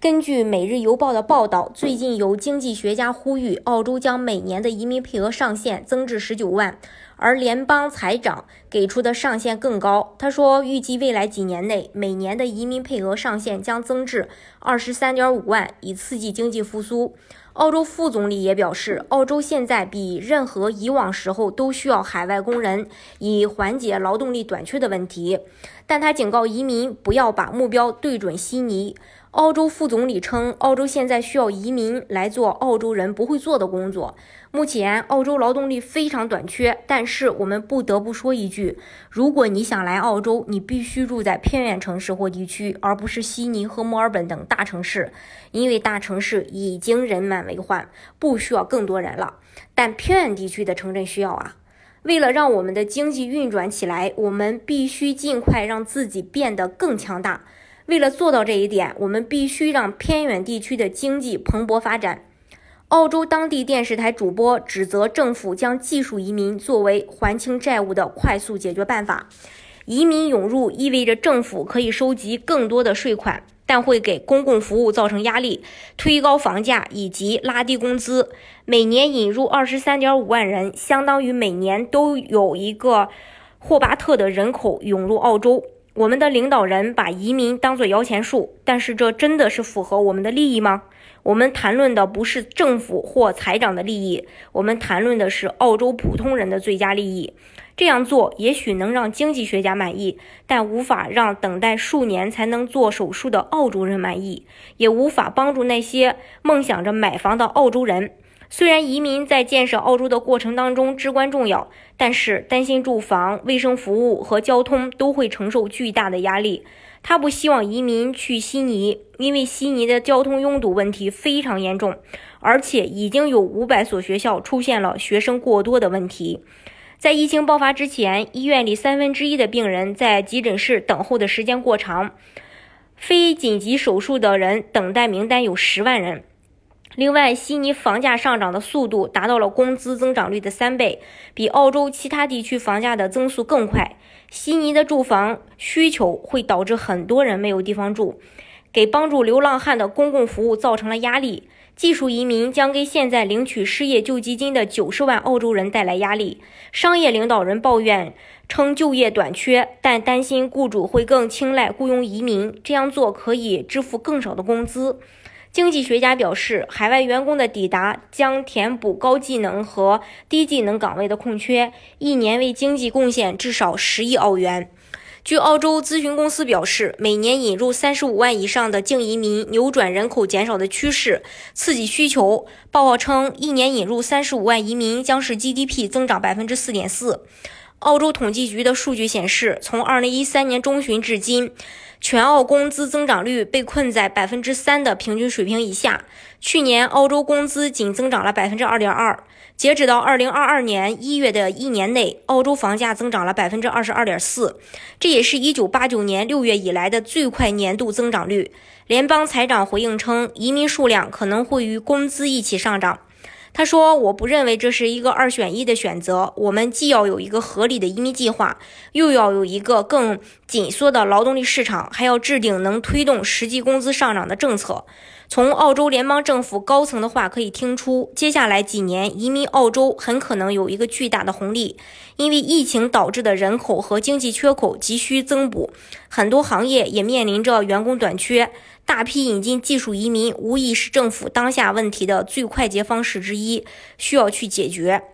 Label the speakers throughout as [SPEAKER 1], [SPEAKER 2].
[SPEAKER 1] 根据《每日邮报》的报道，最近有经济学家呼吁，澳洲将每年的移民配额上限增至十九万，而联邦财长给出的上限更高。他说，预计未来几年内每年的移民配额上限将增至二十三点五万，以刺激经济复苏。澳洲副总理也表示，澳洲现在比任何以往时候都需要海外工人，以缓解劳动力短缺的问题。但他警告移民不要把目标对准悉尼。澳洲副总理称，澳洲现在需要移民来做澳洲人不会做的工作。目前，澳洲劳动力非常短缺，但是我们不得不说一句：如果你想来澳洲，你必须住在偏远城市或地区，而不是悉尼和墨尔本等大城市，因为大城市已经人满为患，不需要更多人了。但偏远地区的城镇需要啊。为了让我们的经济运转起来，我们必须尽快让自己变得更强大。为了做到这一点，我们必须让偏远地区的经济蓬勃发展。澳洲当地电视台主播指责政府将技术移民作为还清债务的快速解决办法。移民涌入意味着政府可以收集更多的税款，但会给公共服务造成压力，推高房价以及拉低工资。每年引入二十三点五万人，相当于每年都有一个霍巴特的人口涌入澳洲。我们的领导人把移民当作摇钱树，但是这真的是符合我们的利益吗？我们谈论的不是政府或财长的利益，我们谈论的是澳洲普通人的最佳利益。这样做也许能让经济学家满意，但无法让等待数年才能做手术的澳洲人满意，也无法帮助那些梦想着买房的澳洲人。虽然移民在建设澳洲的过程当中至关重要，但是担心住房、卫生服务和交通都会承受巨大的压力。他不希望移民去悉尼，因为悉尼的交通拥堵问题非常严重，而且已经有五百所学校出现了学生过多的问题。在疫情爆发之前，医院里三分之一的病人在急诊室等候的时间过长，非紧急手术的人等待名单有十万人。另外，悉尼房价上涨的速度达到了工资增长率的三倍，比澳洲其他地区房价的增速更快。悉尼的住房需求会导致很多人没有地方住，给帮助流浪汉的公共服务造成了压力。技术移民将给现在领取失业救济金的九十万澳洲人带来压力。商业领导人抱怨称就业短缺，但担心雇主会更青睐雇佣移民，这样做可以支付更少的工资。经济学家表示，海外员工的抵达将填补高技能和低技能岗位的空缺，一年为经济贡献至少十亿澳元。据澳洲咨询公司表示，每年引入三十五万以上的净移民，扭转人口减少的趋势，刺激需求。报告称，一年引入三十五万移民将使 GDP 增长百分之四点四。澳洲统计局的数据显示，从二零一三年中旬至今。全澳工资增长率被困在百分之三的平均水平以下。去年，澳洲工资仅增长了百分之二点二。截止到二零二二年一月的一年内，澳洲房价增长了百分之二十二点四，这也是一九八九年六月以来的最快年度增长率。联邦财长回应称，移民数量可能会与工资一起上涨。他说：“我不认为这是一个二选一的选择。我们既要有一个合理的移民计划，又要有一个更紧缩的劳动力市场，还要制定能推动实际工资上涨的政策。”从澳洲联邦政府高层的话可以听出，接下来几年移民澳洲很可能有一个巨大的红利，因为疫情导致的人口和经济缺口急需增补，很多行业也面临着员工短缺。大批引进技术移民无疑是政府当下问题的最快捷方式之一，需要去解决。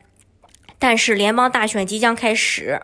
[SPEAKER 1] 但是联邦大选即将开始，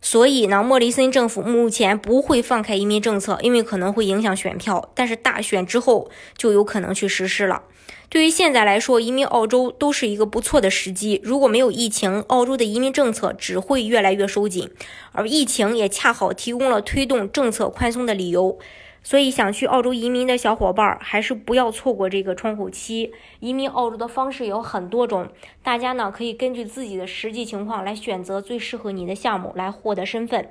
[SPEAKER 1] 所以呢，莫里森政府目前不会放开移民政策，因为可能会影响选票。但是大选之后就有可能去实施了。对于现在来说，移民澳洲都是一个不错的时机。如果没有疫情，澳洲的移民政策只会越来越收紧，而疫情也恰好提供了推动政策宽松的理由。所以想去澳洲移民的小伙伴儿，还是不要错过这个窗口期。移民澳洲的方式有很多种，大家呢可以根据自己的实际情况来选择最适合你的项目来获得身份。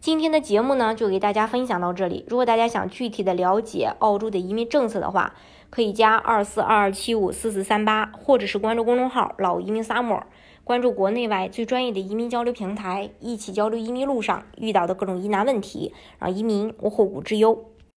[SPEAKER 1] 今天的节目呢就给大家分享到这里。如果大家想具体的了解澳洲的移民政策的话，可以加二四二二七五四四三八，或者是关注公众号“老移民 summer”，关注国内外最专业的移民交流平台，一起交流移民路上遇到的各种疑难问题，让移民无后顾之忧。